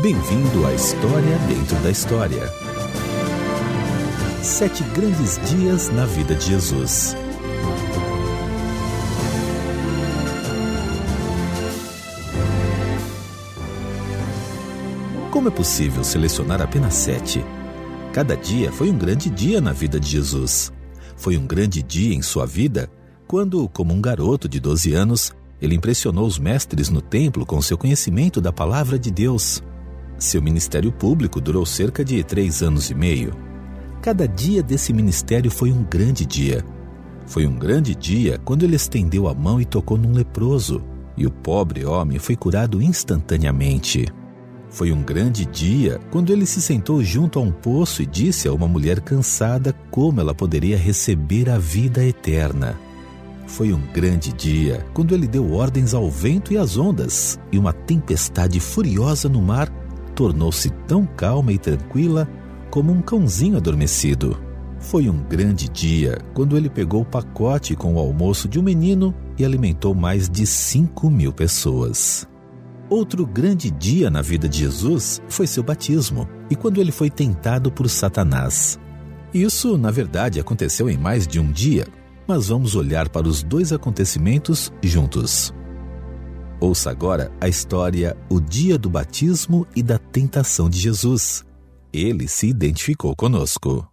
Bem-vindo à História dentro da História. Sete grandes dias na vida de Jesus. Como é possível selecionar apenas sete? Cada dia foi um grande dia na vida de Jesus. Foi um grande dia em sua vida quando, como um garoto de 12 anos, ele impressionou os mestres no templo com seu conhecimento da palavra de Deus. Seu ministério público durou cerca de três anos e meio. Cada dia desse ministério foi um grande dia. Foi um grande dia quando ele estendeu a mão e tocou num leproso, e o pobre homem foi curado instantaneamente. Foi um grande dia quando ele se sentou junto a um poço e disse a uma mulher cansada como ela poderia receber a vida eterna. Foi um grande dia quando ele deu ordens ao vento e às ondas, e uma tempestade furiosa no mar tornou-se tão calma e tranquila como um cãozinho adormecido. Foi um grande dia quando ele pegou o pacote com o almoço de um menino e alimentou mais de 5 mil pessoas. Outro grande dia na vida de Jesus foi seu batismo e quando ele foi tentado por Satanás. Isso, na verdade, aconteceu em mais de um dia, mas vamos olhar para os dois acontecimentos juntos. Ouça agora a história O Dia do Batismo e da Tentação de Jesus. Ele se identificou conosco.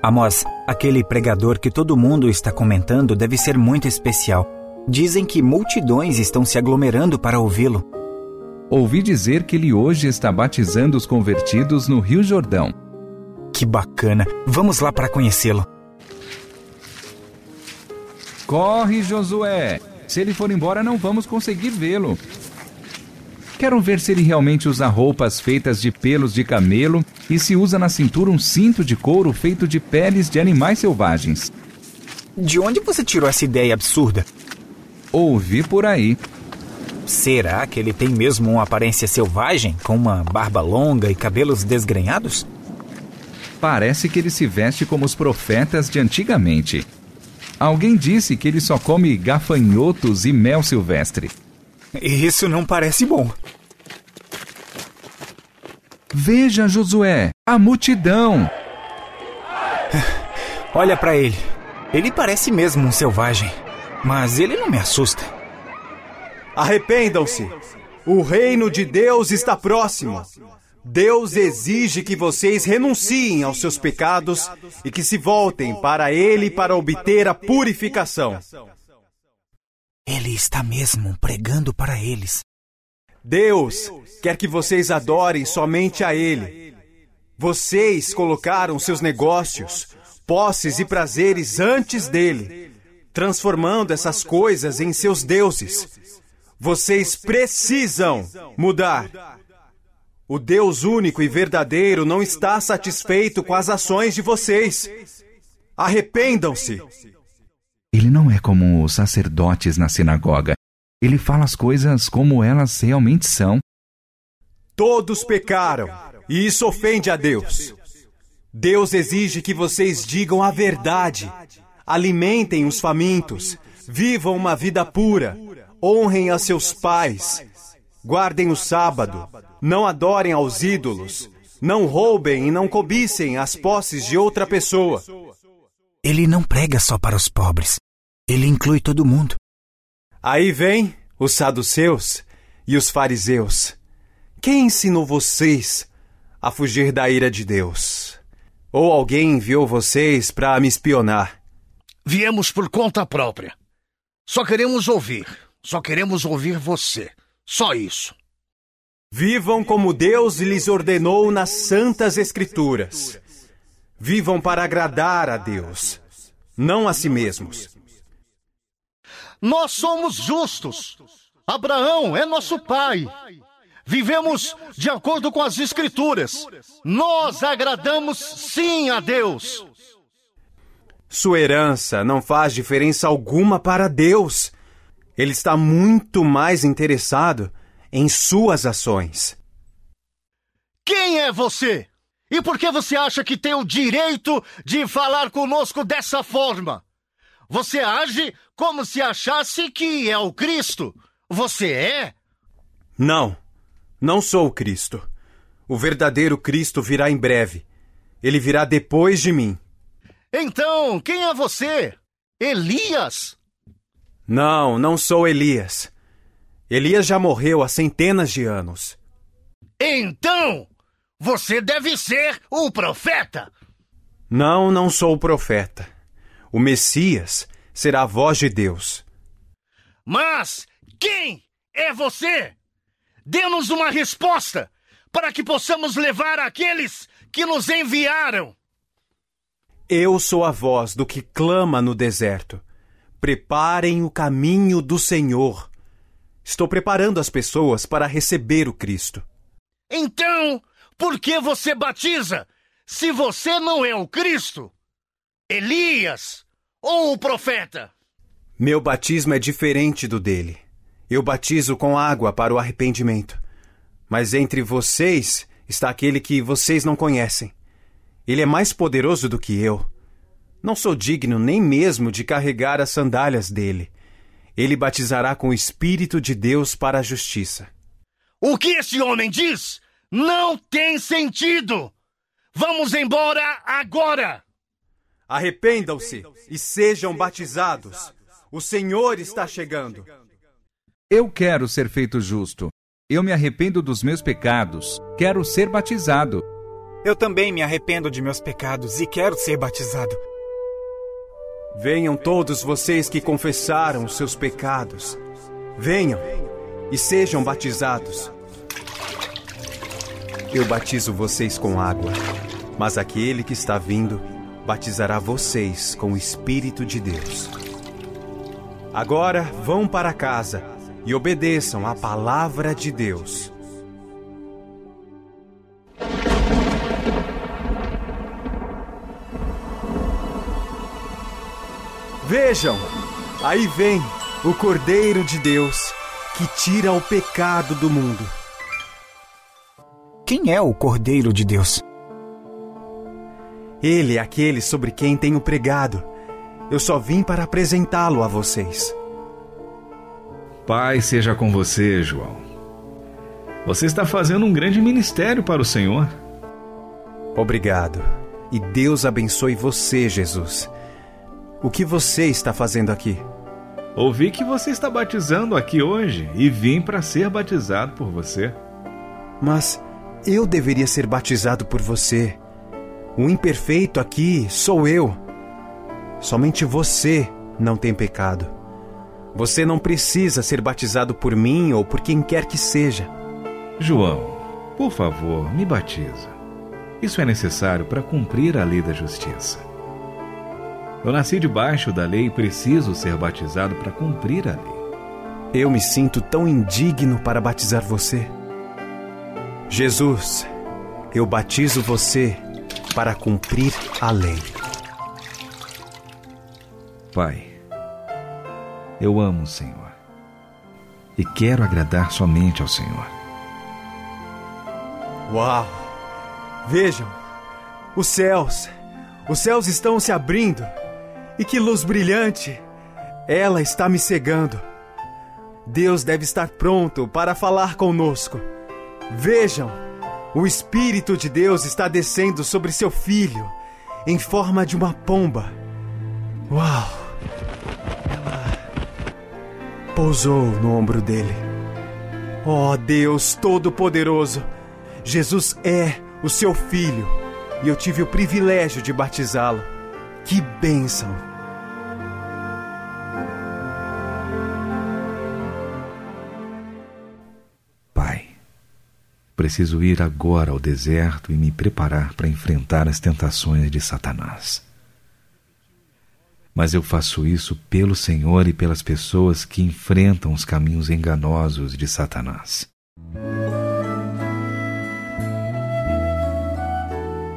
Amós, aquele pregador que todo mundo está comentando deve ser muito especial. Dizem que multidões estão se aglomerando para ouvi-lo. Ouvi dizer que ele hoje está batizando os convertidos no Rio Jordão. Que bacana! Vamos lá para conhecê-lo. Corre, Josué! Se ele for embora, não vamos conseguir vê-lo. Quero ver se ele realmente usa roupas feitas de pelos de camelo e se usa na cintura um cinto de couro feito de peles de animais selvagens. De onde você tirou essa ideia absurda? Ouvi por aí. Será que ele tem mesmo uma aparência selvagem, com uma barba longa e cabelos desgrenhados? Parece que ele se veste como os profetas de antigamente. Alguém disse que ele só come gafanhotos e mel silvestre. Isso não parece bom. Veja, Josué, a multidão. Olha para ele. Ele parece mesmo um selvagem, mas ele não me assusta. Arrependam-se. O reino de Deus está próximo. Deus exige que vocês renunciem aos seus pecados e que se voltem para Ele para obter a purificação. Ele está mesmo pregando para eles. Deus quer que vocês adorem somente a Ele. Vocês colocaram seus negócios, posses e prazeres antes dele, transformando essas coisas em seus deuses. Vocês precisam mudar. O Deus único e verdadeiro não está satisfeito com as ações de vocês. Arrependam-se. Ele não é como os sacerdotes na sinagoga. Ele fala as coisas como elas realmente são. Todos pecaram, e isso ofende a Deus. Deus exige que vocês digam a verdade, alimentem os famintos, vivam uma vida pura, honrem a seus pais, guardem o sábado, não adorem aos ídolos, não roubem e não cobicem as posses de outra pessoa. Ele não prega só para os pobres. Ele inclui todo mundo. Aí vem os saduceus e os fariseus. Quem ensinou vocês a fugir da ira de Deus? Ou alguém enviou vocês para me espionar? Viemos por conta própria. Só queremos ouvir. Só queremos ouvir você. Só isso. Vivam como Deus lhes ordenou nas Santas Escrituras. Vivam para agradar a Deus, não a si mesmos. Nós somos justos. Abraão é nosso pai. Vivemos de acordo com as Escrituras. Nós agradamos sim a Deus. Sua herança não faz diferença alguma para Deus. Ele está muito mais interessado em suas ações. Quem é você? E por que você acha que tem o direito de falar conosco dessa forma? Você age como se achasse que é o Cristo, você é? Não, não sou o Cristo. O verdadeiro Cristo virá em breve. Ele virá depois de mim. Então, quem é você? Elias? Não, não sou Elias. Elias já morreu há centenas de anos. Então, você deve ser o profeta. Não, não sou o profeta. O Messias será a voz de Deus. Mas quem é você? Dê-nos uma resposta para que possamos levar aqueles que nos enviaram. Eu sou a voz do que clama no deserto. Preparem o caminho do Senhor. Estou preparando as pessoas para receber o Cristo. Então, por que você batiza se você não é o Cristo? Elias ou o profeta? Meu batismo é diferente do dele. Eu batizo com água para o arrependimento. Mas entre vocês está aquele que vocês não conhecem. Ele é mais poderoso do que eu. Não sou digno nem mesmo de carregar as sandálias dele. Ele batizará com o Espírito de Deus para a justiça. O que esse homem diz não tem sentido! Vamos embora agora! Arrependam-se e sejam batizados. O Senhor está chegando. Eu quero ser feito justo. Eu me arrependo dos meus pecados. Quero ser batizado. Eu também me arrependo de meus pecados e quero ser batizado. Venham todos vocês que confessaram os seus pecados. Venham e sejam batizados. Eu batizo vocês com água, mas aquele que está vindo batizará vocês com o Espírito de Deus. Agora vão para casa e obedeçam à palavra de Deus. Vejam, aí vem o Cordeiro de Deus que tira o pecado do mundo. Quem é o Cordeiro de Deus? Ele é aquele sobre quem tenho pregado. Eu só vim para apresentá-lo a vocês. Pai seja com você, João. Você está fazendo um grande ministério para o Senhor. Obrigado. E Deus abençoe você, Jesus. O que você está fazendo aqui? Ouvi que você está batizando aqui hoje e vim para ser batizado por você. Mas eu deveria ser batizado por você. O imperfeito aqui sou eu. Somente você não tem pecado. Você não precisa ser batizado por mim ou por quem quer que seja. João, por favor, me batiza. Isso é necessário para cumprir a lei da justiça. Eu nasci debaixo da lei e preciso ser batizado para cumprir a lei. Eu me sinto tão indigno para batizar você. Jesus, eu batizo você para cumprir a lei. Pai, eu amo o Senhor e quero agradar somente ao Senhor. Uau! Vejam, os céus, os céus estão se abrindo e que luz brilhante! Ela está me cegando. Deus deve estar pronto para falar conosco. Vejam, o Espírito de Deus está descendo sobre seu filho em forma de uma pomba. Uau! Ela pousou no ombro dele. Oh Deus Todo-Poderoso! Jesus é o seu filho e eu tive o privilégio de batizá-lo. Que bênção! Pai, preciso ir agora ao deserto e me preparar para enfrentar as tentações de Satanás. Mas eu faço isso pelo Senhor e pelas pessoas que enfrentam os caminhos enganosos de Satanás.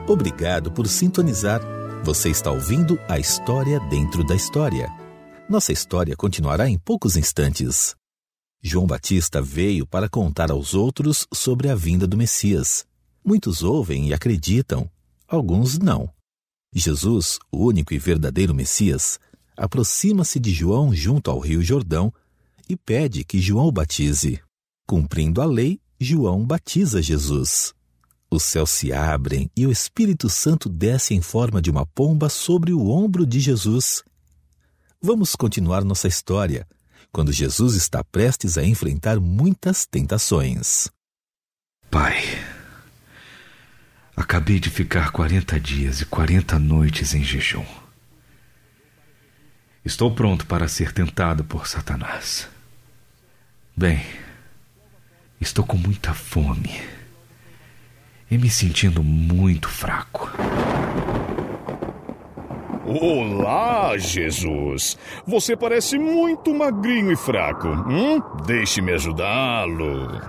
Obrigado por sintonizar. Você está ouvindo a história dentro da história. Nossa história continuará em poucos instantes. João Batista veio para contar aos outros sobre a vinda do Messias. Muitos ouvem e acreditam, alguns não. Jesus, o único e verdadeiro Messias, aproxima-se de João junto ao Rio Jordão e pede que João o batize. Cumprindo a lei, João batiza Jesus. Os céus se abrem e o Espírito Santo desce em forma de uma pomba sobre o ombro de Jesus. Vamos continuar nossa história, quando Jesus está prestes a enfrentar muitas tentações. Pai, acabei de ficar 40 dias e 40 noites em jejum. Estou pronto para ser tentado por Satanás. Bem, estou com muita fome e me sentindo muito fraco. Olá, Jesus! Você parece muito magrinho e fraco. Hum? Deixe-me ajudá-lo.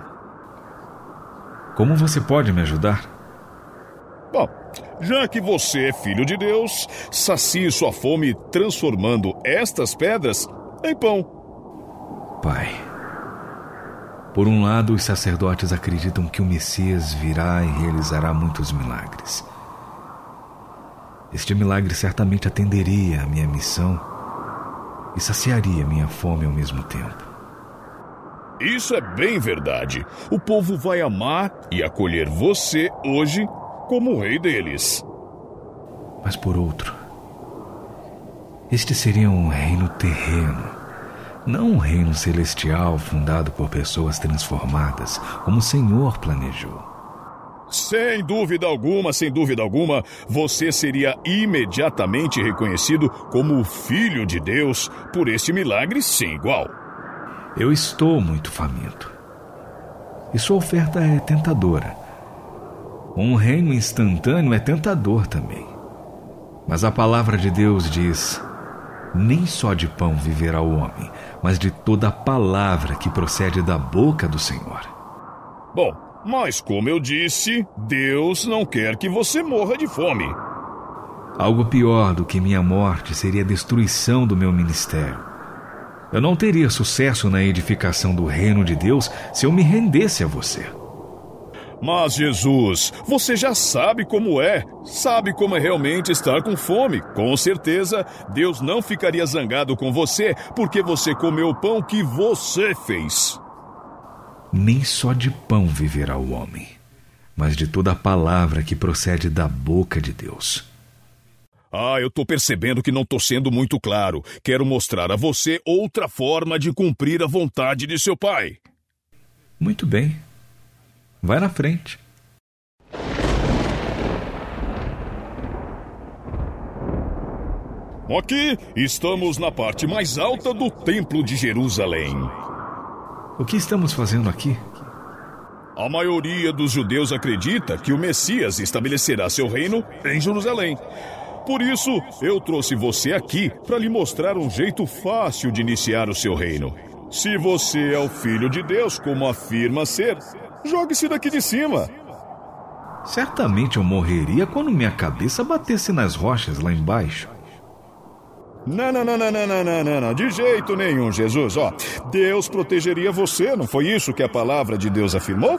Como você pode me ajudar? Bom, já que você é filho de Deus, sacie sua fome transformando estas pedras em pão. Pai, por um lado, os sacerdotes acreditam que o Messias virá e realizará muitos milagres. Este milagre certamente atenderia à minha missão e saciaria minha fome ao mesmo tempo. Isso é bem verdade. O povo vai amar e acolher você hoje como o rei deles. Mas por outro, este seria um reino terreno não um reino celestial fundado por pessoas transformadas, como o Senhor planejou. Sem dúvida alguma, sem dúvida alguma, você seria imediatamente reconhecido como o Filho de Deus por este milagre sem igual. Eu estou muito faminto. E sua oferta é tentadora. Um reino instantâneo é tentador também. Mas a palavra de Deus diz: nem só de pão viverá o homem, mas de toda a palavra que procede da boca do Senhor. Bom, mas como eu disse, Deus não quer que você morra de fome. Algo pior do que minha morte seria a destruição do meu ministério. Eu não teria sucesso na edificação do reino de Deus se eu me rendesse a você. Mas Jesus, você já sabe como é, sabe como é realmente estar com fome. Com certeza, Deus não ficaria zangado com você porque você comeu o pão que você fez. Nem só de pão viverá o homem, mas de toda a palavra que procede da boca de Deus. Ah, eu tô percebendo que não tô sendo muito claro. Quero mostrar a você outra forma de cumprir a vontade de seu pai. Muito bem. Vai na frente. Aqui estamos na parte mais alta do Templo de Jerusalém. O que estamos fazendo aqui? A maioria dos judeus acredita que o Messias estabelecerá seu reino em Jerusalém. Por isso, eu trouxe você aqui para lhe mostrar um jeito fácil de iniciar o seu reino. Se você é o filho de Deus, como afirma ser, Jogue-se daqui de cima. Certamente eu morreria quando minha cabeça batesse nas rochas lá embaixo. Não, não, não, não, não, não, não, não, de jeito nenhum, Jesus. Ó, Deus protegeria você, não foi isso que a palavra de Deus afirmou?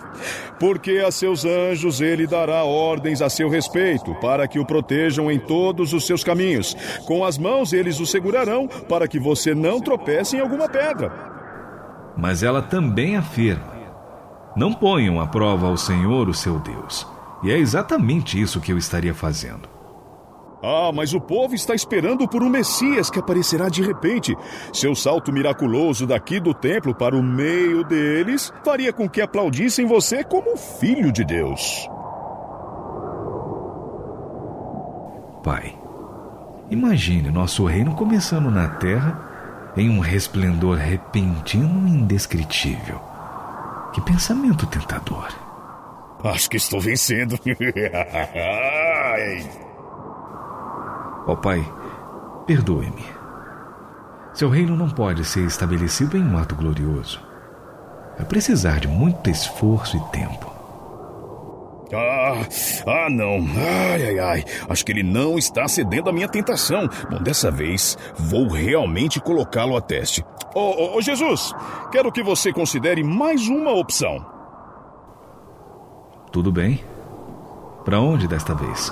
Porque a seus anjos ele dará ordens a seu respeito, para que o protejam em todos os seus caminhos. Com as mãos eles o segurarão, para que você não tropece em alguma pedra. Mas ela também afirma não ponham à prova ao Senhor, o seu Deus. E é exatamente isso que eu estaria fazendo. Ah, mas o povo está esperando por um Messias que aparecerá de repente. Seu salto miraculoso daqui do templo para o meio deles faria com que aplaudissem você como filho de Deus. Pai, imagine nosso reino começando na terra em um resplendor repentino e indescritível. Que pensamento tentador. Acho que estou vencendo. Ó oh, Pai, perdoe-me. Seu reino não pode ser estabelecido em um ato glorioso. Vai precisar de muito esforço e tempo. Ah, ah não. Ai, ai, ai. Acho que ele não está cedendo à minha tentação. Bom, dessa vez vou realmente colocá-lo a teste. Ô, oh, oh, Jesus, quero que você considere mais uma opção. Tudo bem. Para onde desta vez?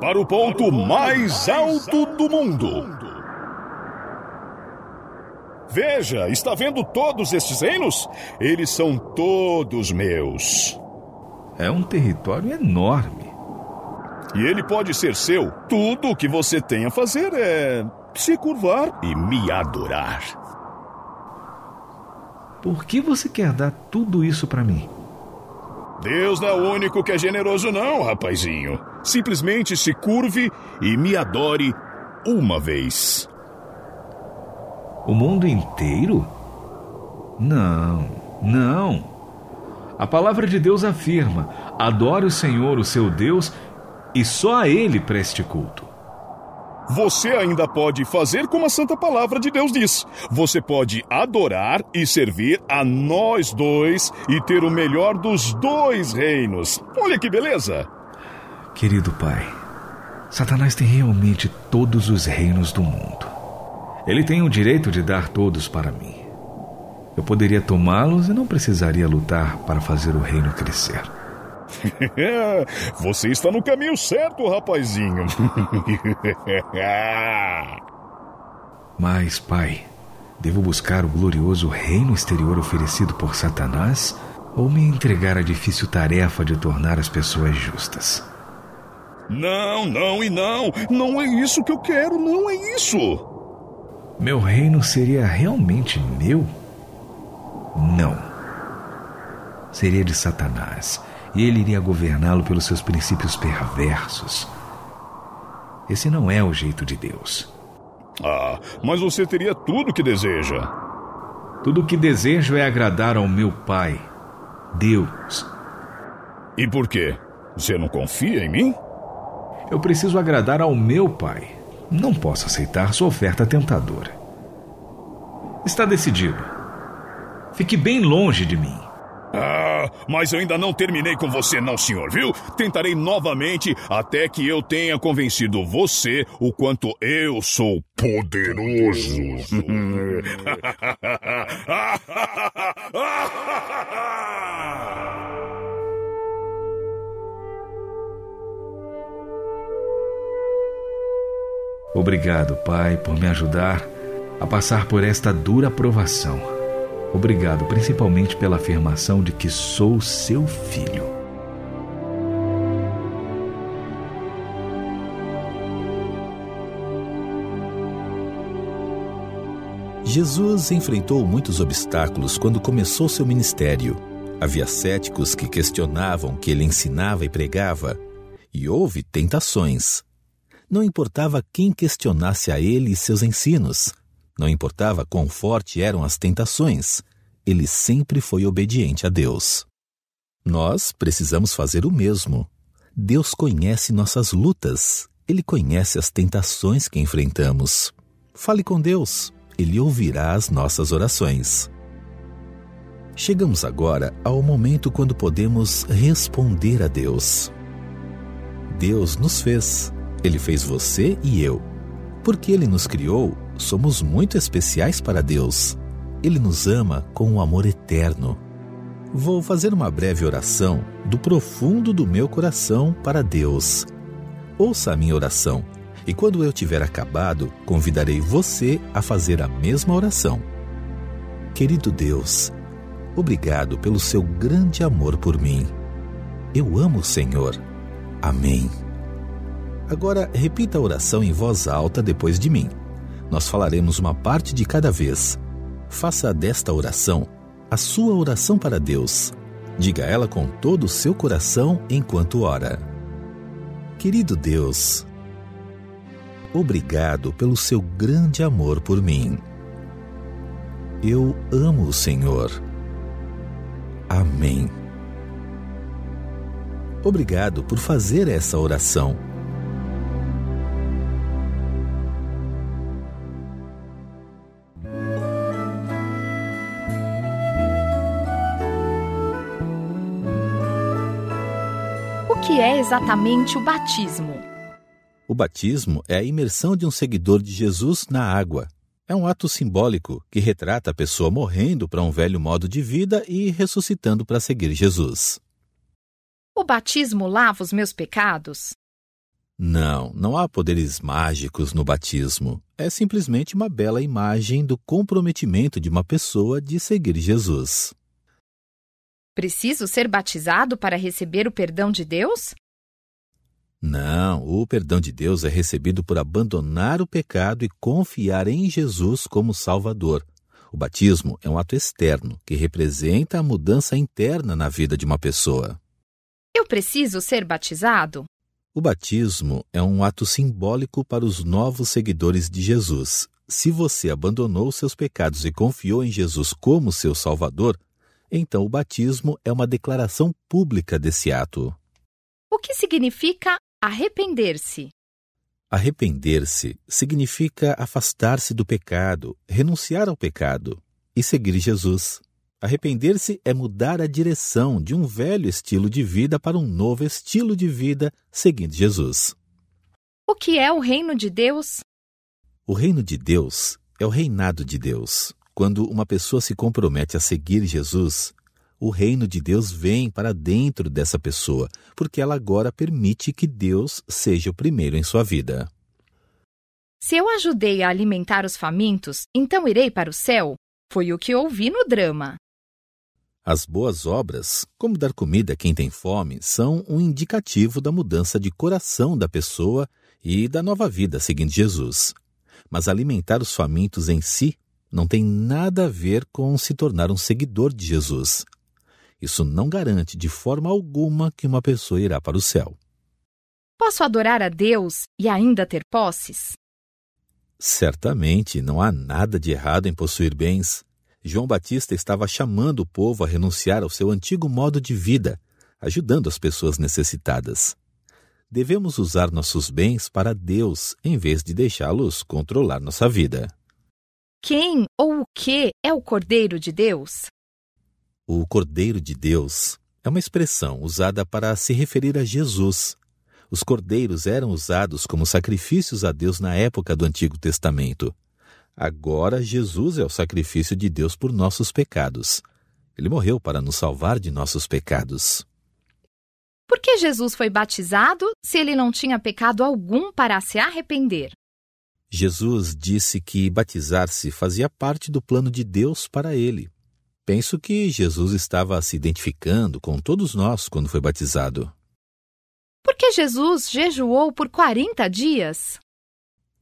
Para o ponto mais alto do mundo. Veja, está vendo todos estes reinos? Eles são todos meus. É um território enorme. E ele pode ser seu. Tudo o que você tem a fazer é se curvar e me adorar. Por que você quer dar tudo isso para mim? Deus não é o único que é generoso, não, rapazinho. Simplesmente se curve e me adore uma vez. O mundo inteiro? Não, não. A palavra de Deus afirma: adore o Senhor, o seu Deus, e só a Ele preste culto. Você ainda pode fazer como a Santa Palavra de Deus diz. Você pode adorar e servir a nós dois e ter o melhor dos dois reinos. Olha que beleza! Querido Pai, Satanás tem realmente todos os reinos do mundo. Ele tem o direito de dar todos para mim. Eu poderia tomá-los e não precisaria lutar para fazer o reino crescer. Você está no caminho certo, rapazinho. Mas, pai, devo buscar o glorioso reino exterior oferecido por Satanás ou me entregar à difícil tarefa de tornar as pessoas justas? Não, não e não. Não é isso que eu quero, não é isso. Meu reino seria realmente meu? Não. Seria de Satanás e ele iria governá-lo pelos seus princípios perversos. Esse não é o jeito de Deus. Ah, mas você teria tudo o que deseja. Tudo o que desejo é agradar ao meu Pai, Deus. E por quê? Você não confia em mim? Eu preciso agradar ao meu Pai. Não posso aceitar sua oferta tentadora. Está decidido. Fique bem longe de mim. Ah, mas eu ainda não terminei com você, não, senhor, viu? Tentarei novamente até que eu tenha convencido você o quanto eu sou poderoso. Obrigado, Pai, por me ajudar a passar por esta dura provação. Obrigado principalmente pela afirmação de que sou seu filho. Jesus enfrentou muitos obstáculos quando começou seu ministério. Havia céticos que questionavam o que ele ensinava e pregava, e houve tentações. Não importava quem questionasse a ele e seus ensinos, não importava quão forte eram as tentações, ele sempre foi obediente a Deus. Nós precisamos fazer o mesmo. Deus conhece nossas lutas, ele conhece as tentações que enfrentamos. Fale com Deus, ele ouvirá as nossas orações. Chegamos agora ao momento quando podemos responder a Deus. Deus nos fez, ele fez você e eu. Porque ele nos criou, somos muito especiais para Deus. Ele nos ama com um amor eterno. Vou fazer uma breve oração do profundo do meu coração para Deus. Ouça a minha oração e quando eu tiver acabado, convidarei você a fazer a mesma oração. Querido Deus, obrigado pelo seu grande amor por mim. Eu amo o Senhor. Amém. Agora repita a oração em voz alta depois de mim. Nós falaremos uma parte de cada vez. Faça desta oração a sua oração para Deus. Diga ela com todo o seu coração enquanto ora. Querido Deus, obrigado pelo seu grande amor por mim. Eu amo o Senhor. Amém. Obrigado por fazer essa oração que é exatamente o batismo? O batismo é a imersão de um seguidor de Jesus na água. É um ato simbólico que retrata a pessoa morrendo para um velho modo de vida e ressuscitando para seguir Jesus. O batismo lava os meus pecados? Não, não há poderes mágicos no batismo. É simplesmente uma bela imagem do comprometimento de uma pessoa de seguir Jesus. Preciso ser batizado para receber o perdão de Deus? Não, o perdão de Deus é recebido por abandonar o pecado e confiar em Jesus como Salvador. O batismo é um ato externo que representa a mudança interna na vida de uma pessoa. Eu preciso ser batizado? O batismo é um ato simbólico para os novos seguidores de Jesus. Se você abandonou seus pecados e confiou em Jesus como seu Salvador, então o batismo é uma declaração pública desse ato. O que significa arrepender-se? Arrepender-se significa afastar-se do pecado, renunciar ao pecado e seguir Jesus. Arrepender-se é mudar a direção de um velho estilo de vida para um novo estilo de vida seguindo Jesus. O que é o reino de Deus? O reino de Deus é o reinado de Deus. Quando uma pessoa se compromete a seguir Jesus, o reino de Deus vem para dentro dessa pessoa, porque ela agora permite que Deus seja o primeiro em sua vida. Se eu ajudei a alimentar os famintos, então irei para o céu? Foi o que ouvi no drama. As boas obras, como dar comida a quem tem fome, são um indicativo da mudança de coração da pessoa e da nova vida seguindo Jesus. Mas alimentar os famintos em si não tem nada a ver com se tornar um seguidor de Jesus. Isso não garante de forma alguma que uma pessoa irá para o céu. Posso adorar a Deus e ainda ter posses? Certamente não há nada de errado em possuir bens. João Batista estava chamando o povo a renunciar ao seu antigo modo de vida, ajudando as pessoas necessitadas. Devemos usar nossos bens para Deus em vez de deixá-los controlar nossa vida. Quem ou o que é o Cordeiro de Deus? O Cordeiro de Deus é uma expressão usada para se referir a Jesus. Os cordeiros eram usados como sacrifícios a Deus na época do Antigo Testamento. Agora, Jesus é o sacrifício de Deus por nossos pecados. Ele morreu para nos salvar de nossos pecados. Por que Jesus foi batizado se ele não tinha pecado algum para se arrepender? Jesus disse que batizar-se fazia parte do plano de Deus para ele. Penso que Jesus estava se identificando com todos nós quando foi batizado. Por que Jesus jejuou por 40 dias?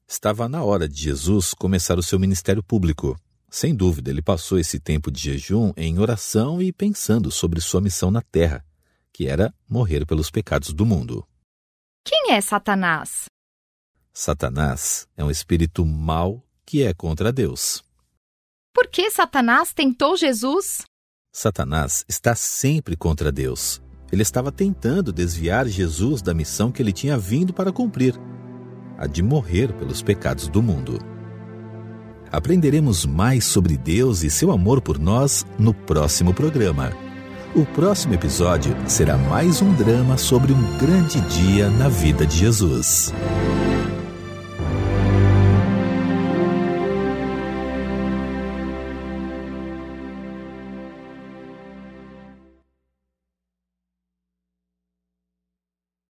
Estava na hora de Jesus começar o seu ministério público. Sem dúvida, ele passou esse tempo de jejum em oração e pensando sobre sua missão na terra, que era morrer pelos pecados do mundo. Quem é Satanás? Satanás é um espírito mau que é contra Deus. Por que Satanás tentou Jesus? Satanás está sempre contra Deus. Ele estava tentando desviar Jesus da missão que ele tinha vindo para cumprir a de morrer pelos pecados do mundo. Aprenderemos mais sobre Deus e seu amor por nós no próximo programa. O próximo episódio será mais um drama sobre um grande dia na vida de Jesus.